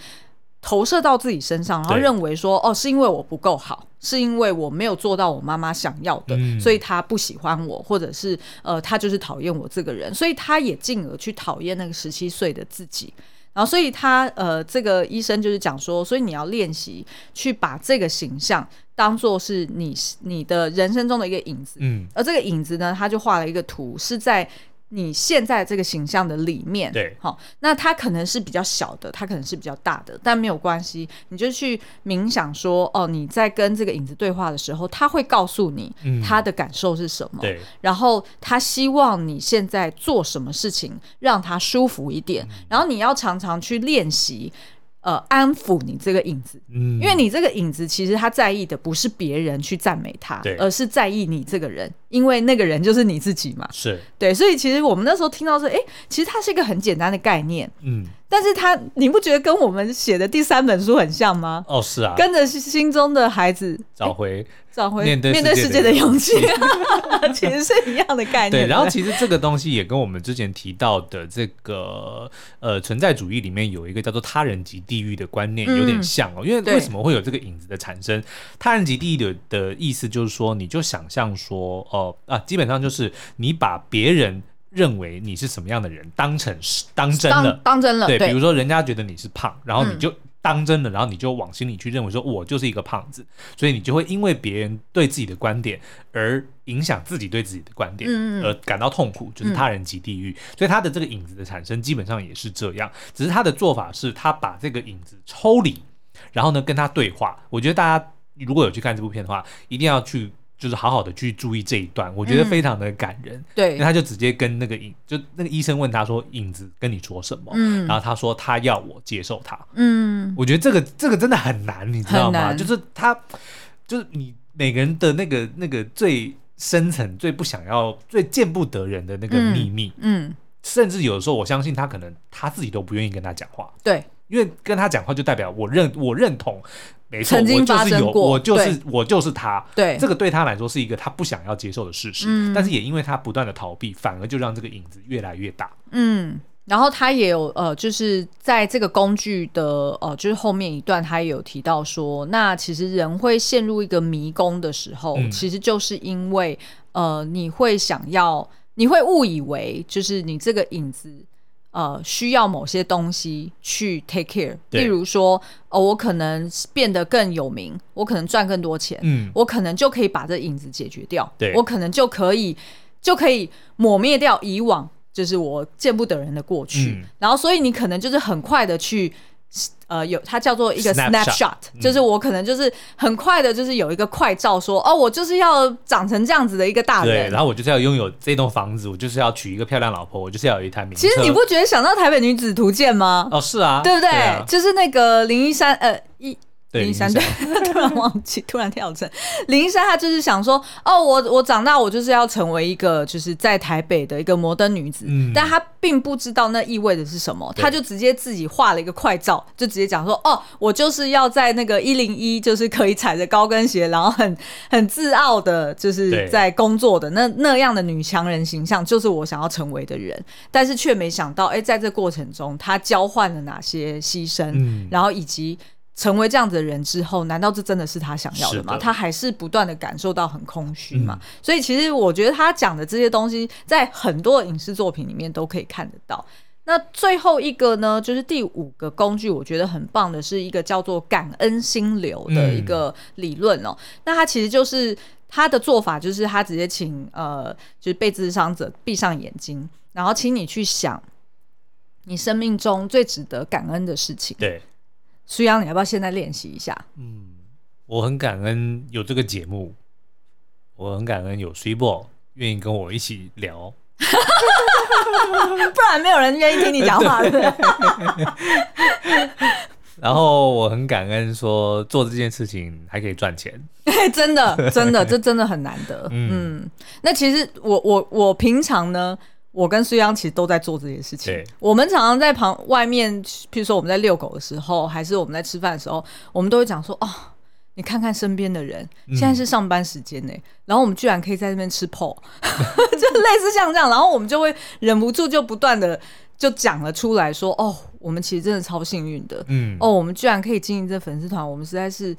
投射到自己身上，然后认为说，哦，是因为我不够好，是因为我没有做到我妈妈想要的，嗯、所以他不喜欢我，或者是呃，他就是讨厌我这个人，所以他也进而去讨厌那个十七岁的自己。然后，所以他呃，这个医生就是讲说，所以你要练习去把这个形象当做是你你的人生中的一个影子，嗯，而这个影子呢，他就画了一个图，是在。你现在这个形象的里面，对，好，那它可能是比较小的，它可能是比较大的，但没有关系，你就去冥想说，哦，你在跟这个影子对话的时候，他会告诉你他的感受是什么，对，然后他希望你现在做什么事情让他舒服一点，然后你要常常去练习。呃，安抚你这个影子，嗯，因为你这个影子其实他在意的不是别人去赞美他，对，而是在意你这个人，因为那个人就是你自己嘛。是对，所以其实我们那时候听到说，哎，其实它是一个很简单的概念。嗯。但是他，你不觉得跟我们写的第三本书很像吗？哦，是啊，跟着心中的孩子找回找回面对世界的勇气，其实是一样的概念。对，然后其实这个东西也跟我们之前提到的这个呃存在主义里面有一个叫做他人及地狱的观念有点像哦。嗯、因为为什么会有这个影子的产生？他人及地狱的的意思就是说，你就想象说，哦、呃、啊，基本上就是你把别人。认为你是什么样的人，当成是当真了，当，当真了。对，比如说人家觉得你是胖，然后你就当真了，嗯、然后你就往心里去认为说，我就是一个胖子，所以你就会因为别人对自己的观点而影响自己对自己的观点，嗯、而感到痛苦，就是他人即地狱。嗯、所以他的这个影子的产生基本上也是这样，只是他的做法是他把这个影子抽离，然后呢跟他对话。我觉得大家如果有去看这部片的话，一定要去。就是好好的去注意这一段，我觉得非常的感人。嗯、对，那他就直接跟那个影，就那个医生问他说：“影子跟你说什么？”嗯，然后他说：“他要我接受他。”嗯，我觉得这个这个真的很难，你知道吗？就是他，就是你每个人的那个那个最深层、最不想要、最见不得人的那个秘密。嗯，嗯甚至有的时候，我相信他可能他自己都不愿意跟他讲话。对，因为跟他讲话就代表我认我认同。没错，我就是有，我就是我就是他。对，这个对他来说是一个他不想要接受的事实。嗯，但是也因为他不断的逃避，反而就让这个影子越来越大。嗯，然后他也有呃，就是在这个工具的呃，就是后面一段，他也有提到说，那其实人会陷入一个迷宫的时候，嗯，其实就是因为呃，你会想要，你会误以为就是你这个影子。呃，需要某些东西去 take care，例如说，哦，我可能变得更有名，我可能赚更多钱，嗯，我可能就可以把这影子解决掉，对，我可能就可以就可以抹灭掉以往就是我见不得人的过去，嗯，然后所以你可能就是很快的去。呃，有它叫做一个 snapshot，就是我可能就是很快的，就是有一个快照说，哦，我就是要长成这样子的一个大人，对，然后我就是要拥有这栋房子，我就是要娶一个漂亮老婆，我就是要有一台名。其实你不觉得想到台北女子图鉴吗？哦，是啊，对不对？就是那个林一山，呃，一。林一山对，突然忘记，突然跳成。林一山，他就是想说，哦，我我长大，我就是要成为一个，就是在台北的一个摩登女子，嗯、但她并不知道那意味着是什么，她就直接自己画了一个快照，就直接讲说，哦，我就是要在那个一零一，就是可以踩着高跟鞋，然后很很自傲的，就是在工作的那那样的女强人形象，就是我想要成为的人，但是却没想到，哎，在这过程中，她交换了哪些牺牲，嗯、然后以及。成为这样子的人之后，难道这真的是他想要的吗？的他还是不断的感受到很空虚嘛？嗯、所以其实我觉得他讲的这些东西，在很多影视作品里面都可以看得到。那最后一个呢，就是第五个工具，我觉得很棒的是一个叫做感恩心流的一个理论哦。嗯、那他其实就是他的做法，就是他直接请呃，就是被咨商者闭上眼睛，然后请你去想你生命中最值得感恩的事情。对。苏央，你要不要现在练习一下？嗯，我很感恩有这个节目，我很感恩有水波愿意跟我一起聊，不然没有人愿意听你讲话的。然后我很感恩说做这件事情还可以赚钱，真的，真的，这真的很难得。嗯，嗯，那其实我我我平常呢。我跟苏央其实都在做这件事情。我们常常在旁外面，譬如说我们在遛狗的时候，还是我们在吃饭的时候，我们都会讲说：“哦，你看看身边的人，现在是上班时间呢，嗯、然后我们居然可以在这边吃泡，就类似像这样，然后我们就会忍不住就不断的就讲了出来说：哦，我们其实真的超幸运的，嗯，哦，我们居然可以经营这粉丝团，我们实在是。”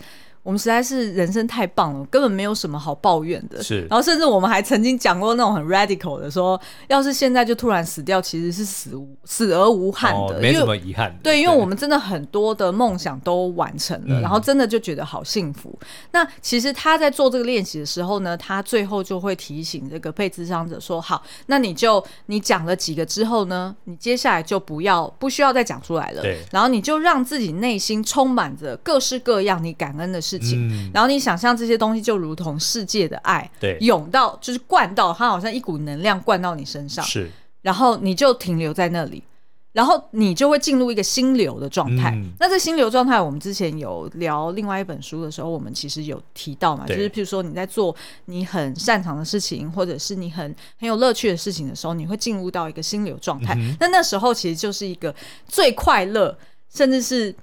我们实在是人生太棒了，根本没有什么好抱怨的。是，然后甚至我们还曾经讲过那种很 radical 的，说要是现在就突然死掉，其实是死无死而无憾的，哦、没什么遗憾。对，因为我们真的很多的梦想都完成了，然后真的就觉得好幸福。嗯、那其实他在做这个练习的时候呢，他最后就会提醒这个被智商者说：“好，那你就你讲了几个之后呢，你接下来就不要不需要再讲出来了。对，然后你就让自己内心充满着各式各样你感恩的事。”嗯，然后你想象这些东西就如同世界的爱，对，涌到就是灌到它，好像一股能量灌到你身上，是，然后你就停留在那里，然后你就会进入一个心流的状态。嗯、那这心流状态，我们之前有聊另外一本书的时候，我们其实有提到嘛，就是譬如说你在做你很擅长的事情，或者是你很很有乐趣的事情的时候，你会进入到一个心流状态。那、嗯、那时候其实就是一个最快乐，甚至是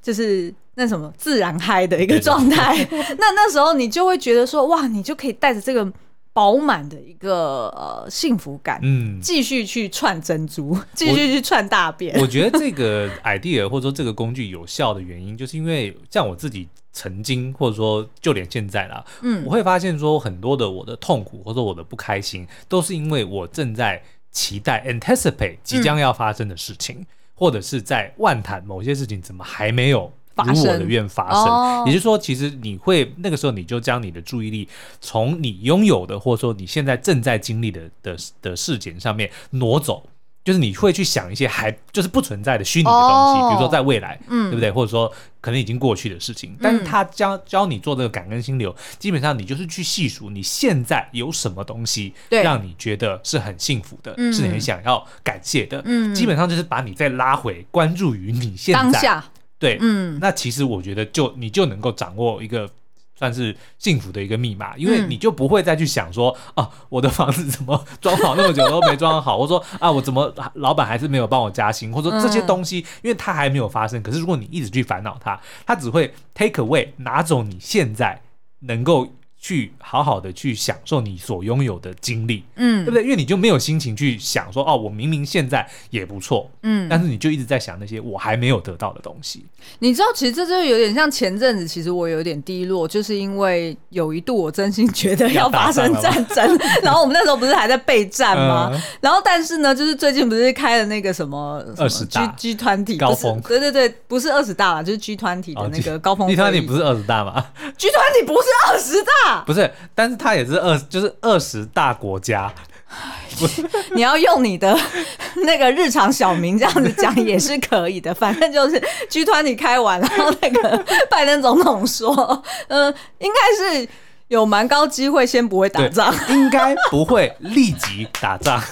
就是那什么自然嗨的一个状态。那那时候你就会觉得说，哇，你就可以带着这个。饱满的一个呃幸福感，嗯，继续去串珍珠，继续去串大便。我觉得这个 idea 或者说这个工具有效的原因，就是因为像我自己曾经，或者说就连现在啦，嗯，我会发现说很多的我的痛苦或者说我的不开心，都是因为我正在期待 anticipate 即将要发生的事情，嗯、或者是在万谈某些事情怎么还没有。如我的愿发生，哦、也就是说，其实你会那个时候你就将你的注意力从你拥有的，或者说你现在正在经历的的的事件上面挪走，就是你会去想一些还就是不存在的虚拟的东西，哦、比如说在未来，嗯，对不对？或者说可能已经过去的事情，但是他教教你做这个感恩心流，基本上你就是去细数你现在有什么东西，让你觉得是很幸福的，对是你很想要感谢的，嗯，基本上就是把你再拉回关注于你现在。对，嗯，那其实我觉得就你就能够掌握一个算是幸福的一个密码，因为你就不会再去想说，啊，我的房子怎么装好那么久都没装好，或者说啊，我怎么老板还是没有帮我加薪，或者说这些东西，因为它还没有发生。可是如果你一直去烦恼它，它只会 take away 拿走你现在能够。去好好的去享受你所拥有的经历，嗯，对不对？因为你就没有心情去想说，哦，我明明现在也不错，嗯，但是你就一直在想那些我还没有得到的东西。你知道，其实这就有点像前阵子，其实我有点低落，就是因为有一度我真心觉得要 发生战争，然后我们那时候不是还在备战吗？嗯、然后但是呢，就是最近不是开了那个什么二十大 G G 团体高峰，对对对，不是二十大了，就是 G 团体的那个高峰。G 团体不是二十大吗？G 团体不是二十大。不是，但是他也是二，就是二十大国家。你要用你的 那个日常小名这样子讲也是可以的，反正就是剧团你开完，然后那个拜登总统说，嗯、呃，应该是有蛮高机会先不会打仗，应该不会立即打仗。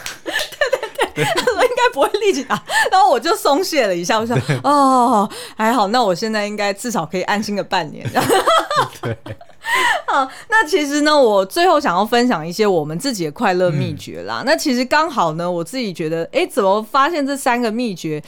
对他说应该不会立即打，然后我就松懈了一下，我想哦，还好，那我现在应该至少可以安心个半年。对，好，那其实呢，我最后想要分享一些我们自己的快乐秘诀啦。嗯、那其实刚好呢，我自己觉得，哎，怎么发现这三个秘诀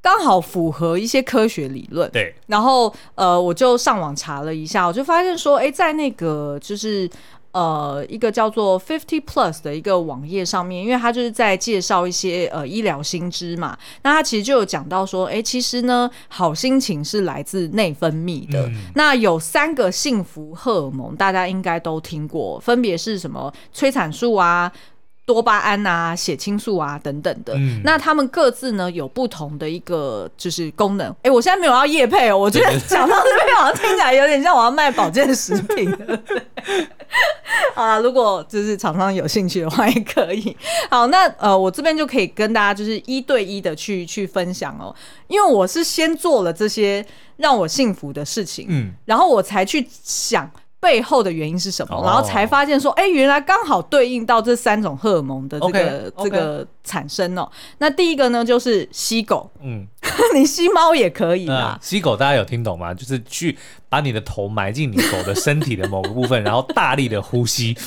刚好符合一些科学理论？对，然后呃，我就上网查了一下，我就发现说，哎，在那个就是。呃，一个叫做 Fifty Plus 的一个网页上面，因为它就是在介绍一些呃医疗新知嘛。那它其实就有讲到说，哎，其实呢，好心情是来自内分泌的。嗯、那有三个幸福荷尔蒙，大家应该都听过，分别是什么？催产素啊。多巴胺啊、血清素啊等等的，嗯、那他们各自呢有不同的一个就是功能。哎、欸，我现在没有要夜配哦，我觉得讲到这边好像听起来有点像我要卖保健食品。好啦，如果就是厂商有兴趣的话也可以。好，那呃，我这边就可以跟大家就是一对一的去去分享哦，因为我是先做了这些让我幸福的事情，嗯，然后我才去想。背后的原因是什么？然后才发现说，哎，原来刚好对应到这三种荷尔蒙的这个这个产生哦。那第一个呢，就是吸狗。嗯，你吸猫也可以嗯。吸狗大家有听懂吗？就是去把你的头埋进你狗的身体的某个部分，然后大力的呼吸。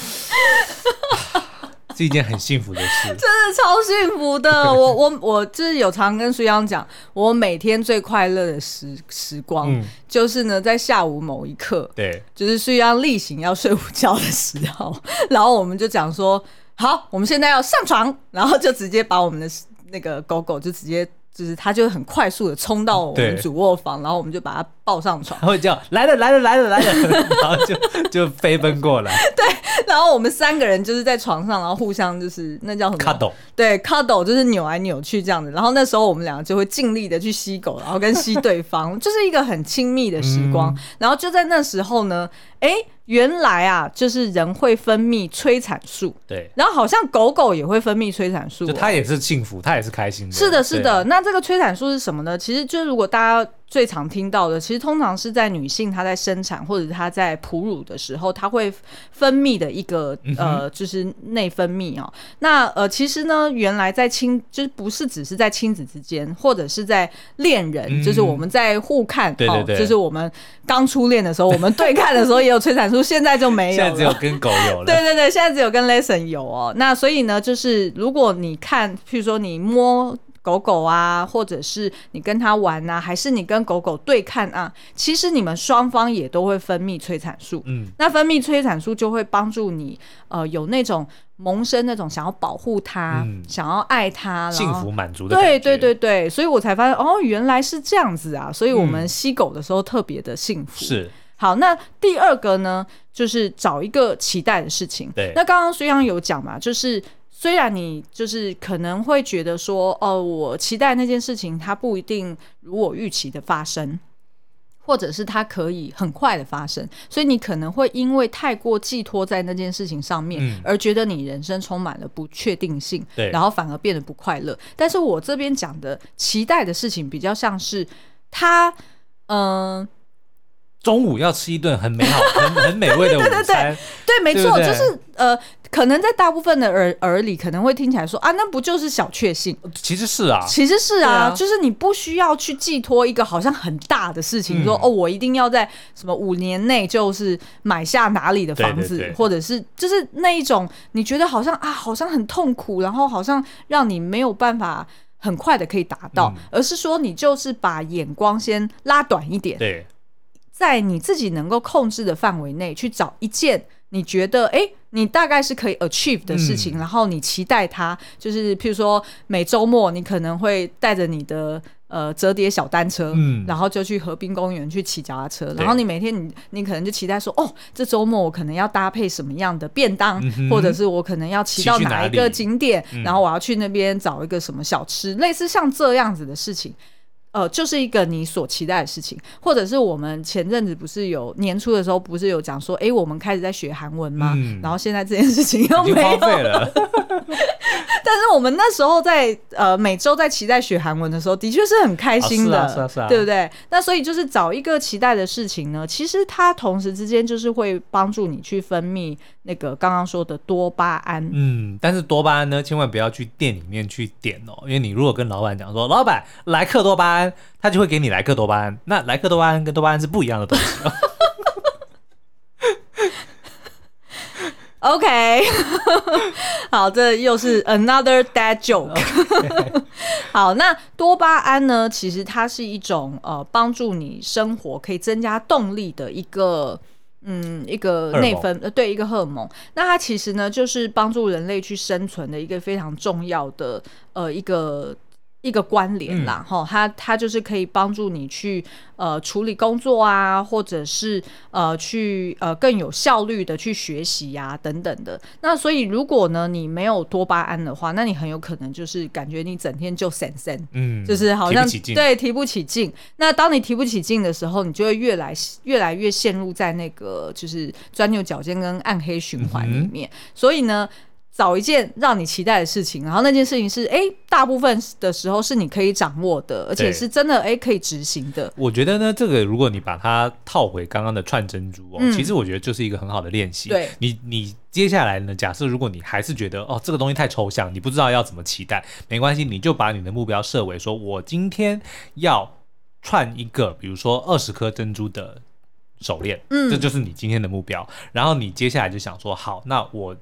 是一件很幸福的事，真的超幸福的。我我我就是有常跟苏央讲，我每天最快乐的时时光，嗯、就是呢在下午某一刻，对，就是苏央例行要睡午觉的时候，然后我们就讲说，好，我们现在要上床，然后就直接把我们的那个狗狗就直接。就是他就很快速的冲到我们主卧房，然后我们就把他抱上床，会叫来了来了来了来了，然后就就飞奔过来。对，然后我们三个人就是在床上，然后互相就是那叫什么？cuddle。对，cuddle 就是扭来扭去这样子。然后那时候我们两个就会尽力的去吸狗，然后跟吸对方，就是一个很亲密的时光。然后就在那时候呢，哎。原来啊，就是人会分泌催产素，对，然后好像狗狗也会分泌催产素，就它也是幸福，它也是开心的。是的，是的。那这个催产素是什么呢？其实就是如果大家最常听到的，其实通常是在女性她在生产或者她在哺乳的时候，她会分泌的一个呃，就是内分泌哦。那呃，其实呢，原来在亲就是不是只是在亲子之间，或者是在恋人，嗯、就是我们在互看，对对对，就是我们刚初恋的时候，我们对看的时候也有催产素，现在就没有了，现在只有跟狗有了。对对对，现在只有跟 Lesson 有哦。那所以呢，就是如果你看，譬如说你摸。狗狗啊，或者是你跟它玩啊，还是你跟狗狗对看啊，其实你们双方也都会分泌催产素。嗯，那分泌催产素就会帮助你，呃，有那种萌生那种想要保护它、嗯、想要爱它、幸福满足的。对对对对，所以我才发现哦，原来是这样子啊！所以我们吸狗的时候特别的幸福。是。好，那第二个呢，就是找一个期待的事情。对，那刚刚虽然有讲嘛，就是。虽然你就是可能会觉得说，哦，我期待那件事情它不一定如我预期的发生，或者是它可以很快的发生，所以你可能会因为太过寄托在那件事情上面，而觉得你人生充满了不确定性，对，然后反而变得不快乐。但是我这边讲的期待的事情，比较像是它，嗯。中午要吃一顿很美好、很很美味的午餐，对对对，对，没错，就是呃，可能在大部分的耳耳里可能会听起来说啊，那不就是小确幸？其实是啊，其实是啊，啊。就是你不需要去寄托一个好像很大的事情，嗯、说哦，我一定要在什么五年内就是买下哪里的房子，对对对，或者是就是那一种你觉得好像啊，好像很痛苦，然后好像让你没有办法很快的可以达到，嗯、而是说你就是把眼光先拉短一点，对。在你自己能够控制的范围内去找一件你觉得哎、欸，你大概是可以 achieve 的事情，嗯、然后你期待它，就是譬如说每周末你可能会带着你的呃折叠小单车，嗯，然后就去河滨公园去骑脚踏车，然后你每天你你可能就期待说哦，这周末我可能要搭配什么样的便当，嗯、或者是我可能要骑到哪一个景点，然后我要去那边找一个什么小吃，类似像这样子的事情。呃，就是一个你所期待的事情，或者是我们前阵子不是有年初的时候，不是有讲说，哎，我们开始在学韩文吗？嗯、然后现在这件事情又没有了。但是我们那时候在呃每周在期待学韩文的时候，的确是很开心的，对不对？那所以就是找一个期待的事情呢，其实它同时之间就是会帮助你去分泌那个刚刚说的多巴胺。嗯，但是多巴胺呢，千万不要去店里面去点哦，因为你如果跟老板讲说，老板来克多巴胺。他就会给你莱克多巴胺，那莱克多巴胺跟多巴胺是不一样的东西。OK，好，这又是 another dad joke。好，那多巴胺呢？其实它是一种呃，帮助你生活可以增加动力的一个嗯，一个内分呃，对，一个荷尔蒙。那它其实呢，就是帮助人类去生存的一个非常重要的呃一个。一个关联啦，哈、嗯，它它就是可以帮助你去呃处理工作啊，或者是呃去呃更有效率的去学习呀、啊、等等的。那所以如果呢你没有多巴胺的话，那你很有可能就是感觉你整天就神神，嗯，就是好像提对提不起劲。那当你提不起劲的时候，你就会越来越来越陷入在那个就是钻牛角尖跟暗黑循环里面。嗯、所以呢。找一件让你期待的事情，然后那件事情是哎，大部分的时候是你可以掌握的，而且是真的哎可以执行的。我觉得呢，这个如果你把它套回刚刚的串珍珠哦，嗯、其实我觉得就是一个很好的练习。对，你你接下来呢，假设如果你还是觉得哦这个东西太抽象，你不知道要怎么期待，没关系，你就把你的目标设为说，我今天要串一个，比如说二十颗珍珠的手链，嗯，这就是你今天的目标。然后你接下来就想说，好，那我。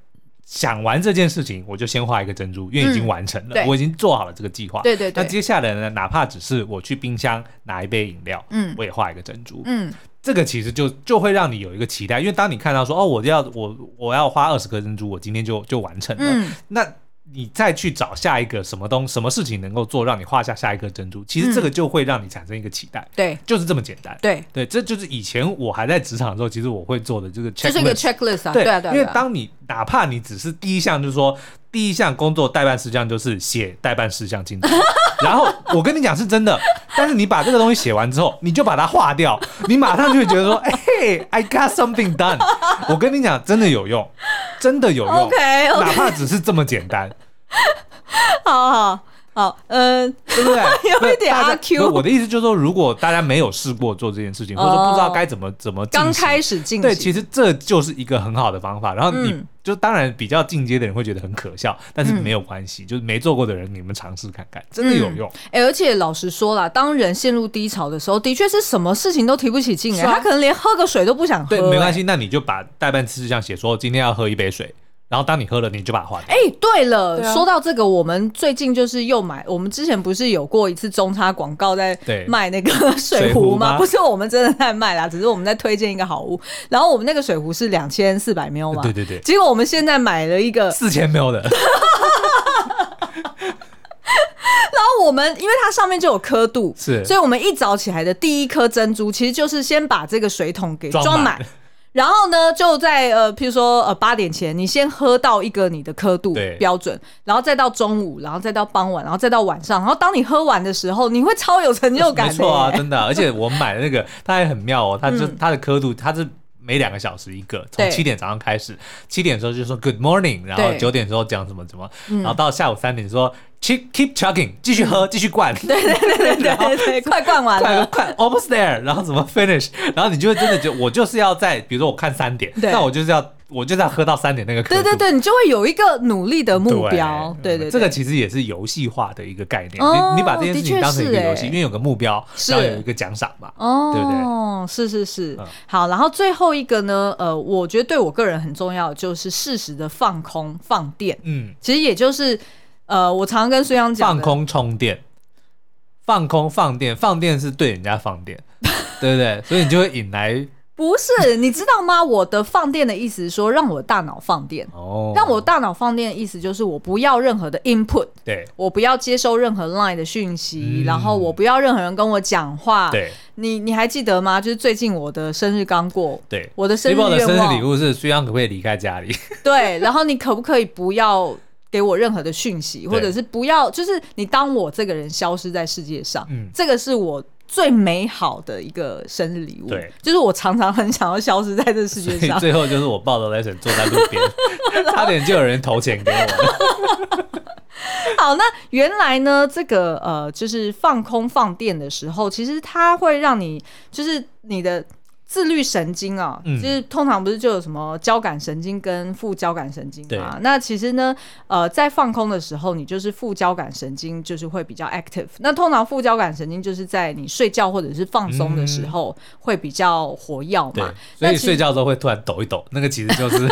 想完这件事情，我就先画一个珍珠，因为已经完成了，嗯、我已经做好了这个计划。对对对。那接下来呢，哪怕只是我去冰箱拿一杯饮料，嗯，我也画一个珍珠，嗯，这个其实就就会让你有一个期待，因为当你看到说，哦，我要我我要花二十颗珍珠，我今天就就完成了，嗯，那。你再去找下一个什么东什么事情能够做，让你画下下一颗珍珠，其实这个就会让你产生一个期待。嗯、对，就是这么简单。对对，这就是以前我还在职场的时候，其实我会做的这个 checklist。就是一个 checklist 啊。对，对啊对啊。因为当你哪怕你只是第一项，就是说第一项工作代办事项就是写代办事项进去，然后我跟你讲是真的，但是你把这个东西写完之后，你就把它划掉，你马上就会觉得说，哎、hey, I got something done。我跟你讲，真的有用，真的有用。Okay. 哪怕只是这么简单。好好好，嗯，对不对？有一点阿 Q。我的意思就是说，如果大家没有试过做这件事情，或者说不知道该怎么怎么刚开始进行，对，其实这就是一个很好的方法。然后你就当然比较进阶的人会觉得很可笑，但是没有关系，就是没做过的人，你们尝试看看，真的有用。哎，而且老实说啦，当人陷入低潮的时候，的确是什么事情都提不起劲哎，他可能连喝个水都不想喝。对，没关系，那你就把待办事项写说，今天要喝一杯水。然后当你喝了，你就把它换。哎，对了，说到这个，我们最近就是又买，我们之前不是有过一次中差广告在卖那个水壶 吗？不是我们真的在卖啦，只是我们在推荐一个好物。然后我们那个水壶是两千四百 ml 嘛，对对对。结果我们现在买了一个四千 ml 的。然后我们因为它上面就有刻度，是，所以我们一早起来的第一颗珍珠，其实就是先把这个水桶给装满。然后呢，就在呃，譬如说呃八点前，你先喝到一个你的刻度标准，然后再到中午，然后再到傍晚，然后再到晚上，然后当你喝完的时候，你会超有成就感。没错啊，真的。而且我买的那个，它还很妙哦，它就它的刻度，它是每两个小时一个，从七点早上开始，七点的时候就说 Good morning，然后九点的时候讲什么什么，然后到下午三点说。keep keep chugging，继续喝，继续灌。对对对对对 对，快灌完了，快 almost there，然后怎么 finish，然后你就会真的就我就是要在，比如说我看三点，那我就是要我就是要喝到三点那个。对对对，你就会有一个努力的目标。对对，这个其实也是游戏化的一个概念。你你把这件事情当成一个游戏，因为有个目标，要有一个奖赏嘛。哦，对不对？哦，是是是。好，然后最后一个呢，呃，我觉得对我个人很重要，就是适时的放空放电。嗯，其实也就是。呃，我常常跟孙杨讲，放空充电，放空放电，放电是对人家放电，对不对？所以你就会引来。不是，你知道吗？我的放电的意思是说，让我大脑放电。哦，让我大脑放电的意思就是，我不要任何的 input，对，我不要接收任何 line 的讯息，嗯、然后我不要任何人跟我讲话。对，你你还记得吗？就是最近我的生日刚过，对，我的生日的生日礼物是虽然可不可以离开家里？对，然后你可不可以不要？给我任何的讯息，或者是不要，就是你当我这个人消失在世界上，嗯，这个是我最美好的一个生日礼物。对，就是我常常很想要消失在这个世界上。最后就是我抱着 Lesson 坐在路边，差点就有人投钱给我。好，那原来呢，这个呃，就是放空放电的时候，其实它会让你，就是你的。自律神经啊，就是通常不是就有什么交感神经跟副交感神经嘛？那其实呢，呃，在放空的时候，你就是副交感神经就是会比较 active。那通常副交感神经就是在你睡觉或者是放松的时候会比较活跃嘛。所以睡觉的时候会突然抖一抖，那个其实就是。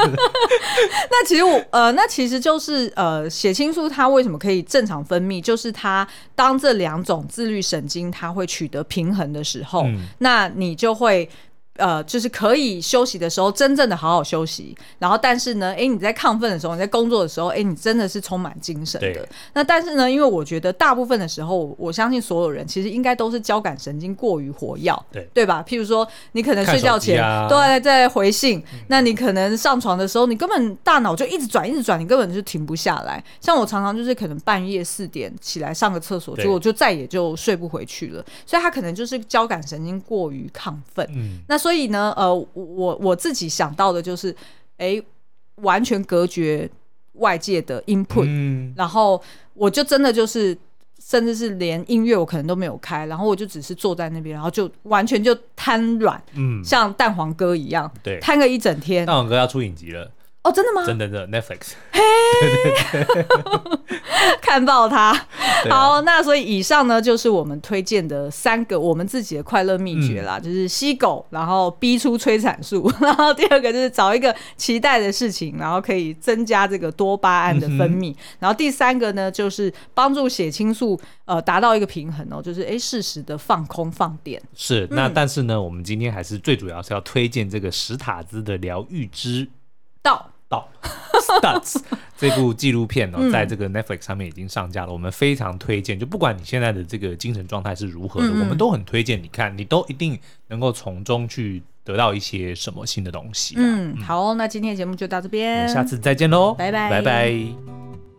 那其实我呃，那其实就是呃，血清素它为什么可以正常分泌？就是它当这两种自律神经它会取得平衡的时候，那你就会。呃，就是可以休息的时候，真正的好好休息。然后，但是呢，哎，你在亢奋的时候，你在工作的时候，哎，你真的是充满精神的。那但是呢，因为我觉得大部分的时候，我相信所有人其实应该都是交感神经过于活跃，对对吧？譬如说，你可能睡觉前、啊、都在在回信，嗯、那你可能上床的时候，你根本大脑就一直转，一直转，你根本就停不下来。像我常常就是可能半夜四点起来上个厕所，结果就再也就睡不回去了。所以他可能就是交感神经过于亢奋。嗯，那所以。所以呢，呃，我我自己想到的就是，哎、欸，完全隔绝外界的 input，嗯，然后我就真的就是，甚至是连音乐我可能都没有开，然后我就只是坐在那边，然后就完全就瘫软，嗯，像蛋黄哥一样，对，瘫个一整天。蛋黄哥要出影集了。哦，真的吗？真的的，Netflix。嘿，看爆它。好，那所以以上呢，就是我们推荐的三个我们自己的快乐秘诀啦，就是吸狗，然后逼出催产素，然后第二个就是找一个期待的事情，然后可以增加这个多巴胺的分泌，然后第三个呢，就是帮助血清素呃达到一个平衡哦，就是哎适时的放空放电。是，那但是呢，我们今天还是最主要是要推荐这个史塔兹的疗愈之道。到 Studs 这部纪录片呢、喔，在这个 Netflix 上面已经上架了。嗯、我们非常推荐，就不管你现在的这个精神状态是如何的，我们都很推荐你看，你都一定能够从中去得到一些什么新的东西。嗯，好，那今天的节目就到这边，下次再见喽，拜拜，拜拜。